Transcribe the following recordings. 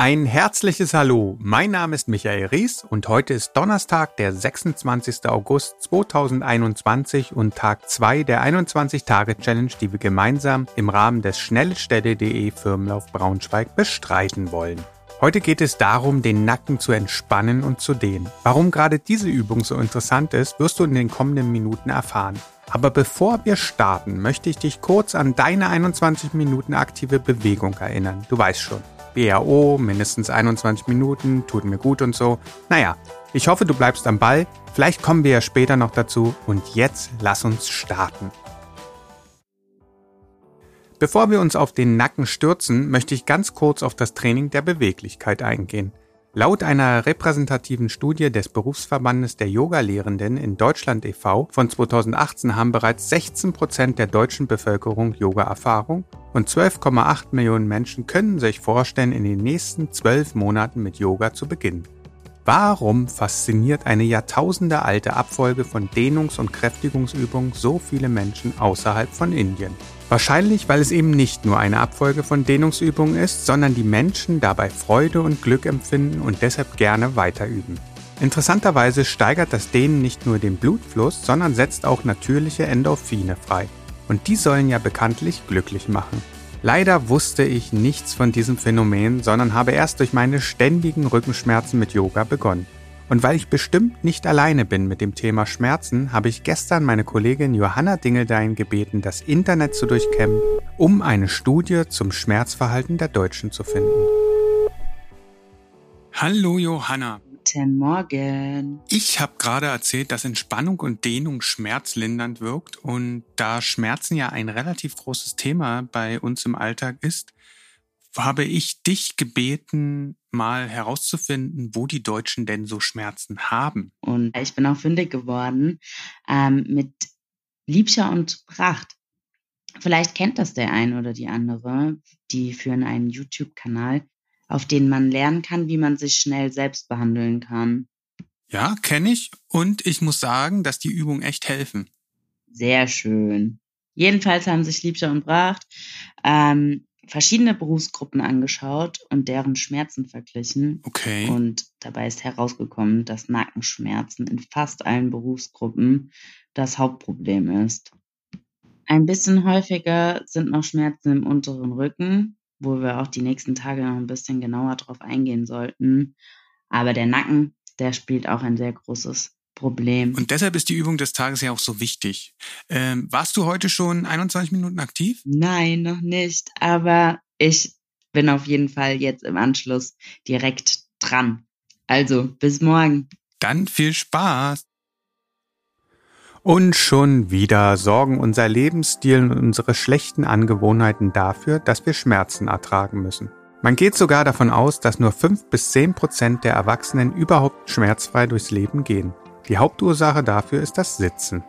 Ein herzliches Hallo. Mein Name ist Michael Ries und heute ist Donnerstag, der 26. August 2021 und Tag 2 der 21-Tage-Challenge, die wir gemeinsam im Rahmen des Schnellstelle.de Firmenlauf Braunschweig bestreiten wollen. Heute geht es darum, den Nacken zu entspannen und zu dehnen. Warum gerade diese Übung so interessant ist, wirst du in den kommenden Minuten erfahren. Aber bevor wir starten, möchte ich dich kurz an deine 21 Minuten aktive Bewegung erinnern. Du weißt schon. BAO, mindestens 21 Minuten, tut mir gut und so. Naja, ich hoffe, du bleibst am Ball. Vielleicht kommen wir ja später noch dazu. Und jetzt lass uns starten. Bevor wir uns auf den Nacken stürzen, möchte ich ganz kurz auf das Training der Beweglichkeit eingehen. Laut einer repräsentativen Studie des Berufsverbandes der Yoga-Lehrenden in Deutschland e.V. von 2018 haben bereits 16 Prozent der deutschen Bevölkerung Yoga-Erfahrung und 12,8 Millionen Menschen können sich vorstellen, in den nächsten zwölf Monaten mit Yoga zu beginnen. Warum fasziniert eine jahrtausendealte Abfolge von Dehnungs- und Kräftigungsübungen so viele Menschen außerhalb von Indien? Wahrscheinlich, weil es eben nicht nur eine Abfolge von Dehnungsübungen ist, sondern die Menschen dabei Freude und Glück empfinden und deshalb gerne weiterüben. Interessanterweise steigert das Dehnen nicht nur den Blutfluss, sondern setzt auch natürliche Endorphine frei. Und die sollen ja bekanntlich glücklich machen. Leider wusste ich nichts von diesem Phänomen, sondern habe erst durch meine ständigen Rückenschmerzen mit Yoga begonnen. Und weil ich bestimmt nicht alleine bin mit dem Thema Schmerzen, habe ich gestern meine Kollegin Johanna Dingeldein gebeten, das Internet zu durchkämmen, um eine Studie zum Schmerzverhalten der Deutschen zu finden. Hallo Johanna. Guten Morgen. Ich habe gerade erzählt, dass Entspannung und Dehnung schmerzlindernd wirkt und da Schmerzen ja ein relativ großes Thema bei uns im Alltag ist, habe ich dich gebeten, mal herauszufinden, wo die Deutschen denn so Schmerzen haben. Und ich bin auch fündig geworden ähm, mit Liebscher und Pracht. Vielleicht kennt das der ein oder die andere. Die führen einen YouTube-Kanal, auf den man lernen kann, wie man sich schnell selbst behandeln kann. Ja, kenne ich. Und ich muss sagen, dass die Übungen echt helfen. Sehr schön. Jedenfalls haben sich Liebscher und Pracht ähm, verschiedene Berufsgruppen angeschaut und deren Schmerzen verglichen. Okay. Und dabei ist herausgekommen, dass Nackenschmerzen in fast allen Berufsgruppen das Hauptproblem ist. Ein bisschen häufiger sind noch Schmerzen im unteren Rücken, wo wir auch die nächsten Tage noch ein bisschen genauer drauf eingehen sollten. Aber der Nacken, der spielt auch ein sehr großes Problem. Und deshalb ist die Übung des Tages ja auch so wichtig. Ähm, warst du heute schon 21 Minuten aktiv? Nein, noch nicht. Aber ich bin auf jeden Fall jetzt im Anschluss direkt dran. Also, bis morgen. Dann viel Spaß. Und schon wieder sorgen unser Lebensstil und unsere schlechten Angewohnheiten dafür, dass wir Schmerzen ertragen müssen. Man geht sogar davon aus, dass nur 5 bis 10 Prozent der Erwachsenen überhaupt schmerzfrei durchs Leben gehen. Die Hauptursache dafür ist das Sitzen.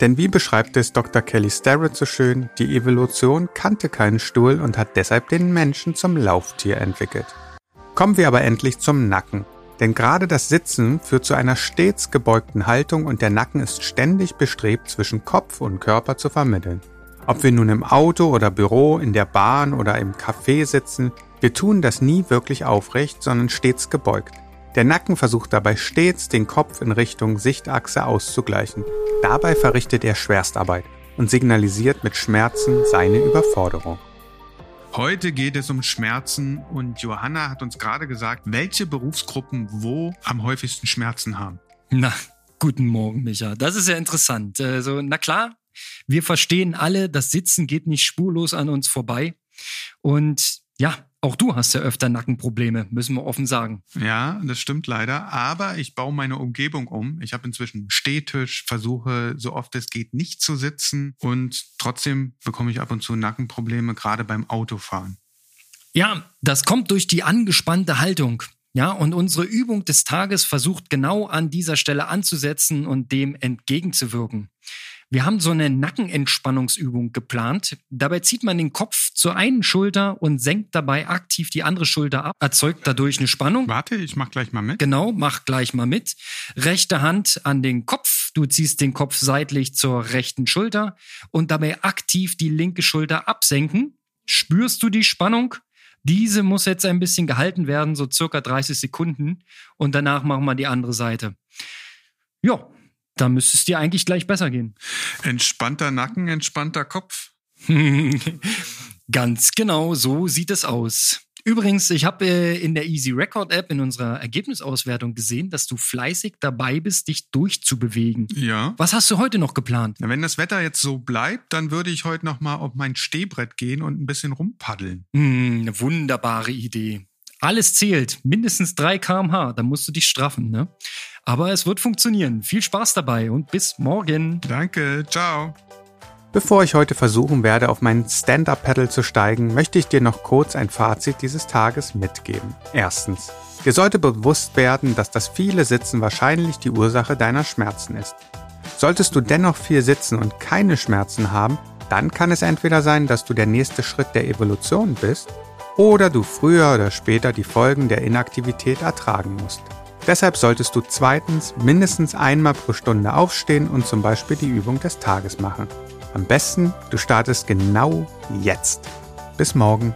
Denn wie beschreibt es Dr. Kelly Starrett so schön, die Evolution kannte keinen Stuhl und hat deshalb den Menschen zum Lauftier entwickelt. Kommen wir aber endlich zum Nacken. Denn gerade das Sitzen führt zu einer stets gebeugten Haltung und der Nacken ist ständig bestrebt, zwischen Kopf und Körper zu vermitteln. Ob wir nun im Auto oder Büro, in der Bahn oder im Café sitzen, wir tun das nie wirklich aufrecht, sondern stets gebeugt. Der Nacken versucht dabei stets, den Kopf in Richtung Sichtachse auszugleichen. Dabei verrichtet er Schwerstarbeit und signalisiert mit Schmerzen seine Überforderung. Heute geht es um Schmerzen und Johanna hat uns gerade gesagt, welche Berufsgruppen wo am häufigsten Schmerzen haben. Na, guten Morgen, Micha. Das ist ja interessant. Also, na klar, wir verstehen alle, das Sitzen geht nicht spurlos an uns vorbei. Und ja, auch du hast ja öfter Nackenprobleme, müssen wir offen sagen. Ja, das stimmt leider. Aber ich baue meine Umgebung um. Ich habe inzwischen einen Stehtisch, versuche so oft es geht nicht zu sitzen und trotzdem bekomme ich ab und zu Nackenprobleme, gerade beim Autofahren. Ja, das kommt durch die angespannte Haltung. Ja, und unsere Übung des Tages versucht genau an dieser Stelle anzusetzen und dem entgegenzuwirken. Wir haben so eine Nackenentspannungsübung geplant. Dabei zieht man den Kopf zur einen Schulter und senkt dabei aktiv die andere Schulter ab, erzeugt dadurch eine Spannung. Warte, ich mach gleich mal mit. Genau, mach gleich mal mit. Rechte Hand an den Kopf. Du ziehst den Kopf seitlich zur rechten Schulter und dabei aktiv die linke Schulter absenken. Spürst du die Spannung? Diese muss jetzt ein bisschen gehalten werden, so circa 30 Sekunden. Und danach machen wir die andere Seite. Ja, da müsste es dir eigentlich gleich besser gehen. Entspannter Nacken, entspannter Kopf. Ganz genau, so sieht es aus. Übrigens, ich habe äh, in der Easy Record App in unserer Ergebnisauswertung gesehen, dass du fleißig dabei bist, dich durchzubewegen. Ja. Was hast du heute noch geplant? Na, wenn das Wetter jetzt so bleibt, dann würde ich heute noch mal auf mein Stehbrett gehen und ein bisschen rumpaddeln. Hm, eine wunderbare Idee. Alles zählt, mindestens 3 kmh, da musst du dich straffen, ne? Aber es wird funktionieren. Viel Spaß dabei und bis morgen. Danke, ciao. Bevor ich heute versuchen werde, auf mein Stand-Up-Pedal zu steigen, möchte ich dir noch kurz ein Fazit dieses Tages mitgeben. Erstens. Dir sollte bewusst werden, dass das viele Sitzen wahrscheinlich die Ursache deiner Schmerzen ist. Solltest du dennoch viel sitzen und keine Schmerzen haben, dann kann es entweder sein, dass du der nächste Schritt der Evolution bist oder du früher oder später die Folgen der Inaktivität ertragen musst. Deshalb solltest du zweitens mindestens einmal pro Stunde aufstehen und zum Beispiel die Übung des Tages machen. Am besten, du startest genau jetzt. Bis morgen.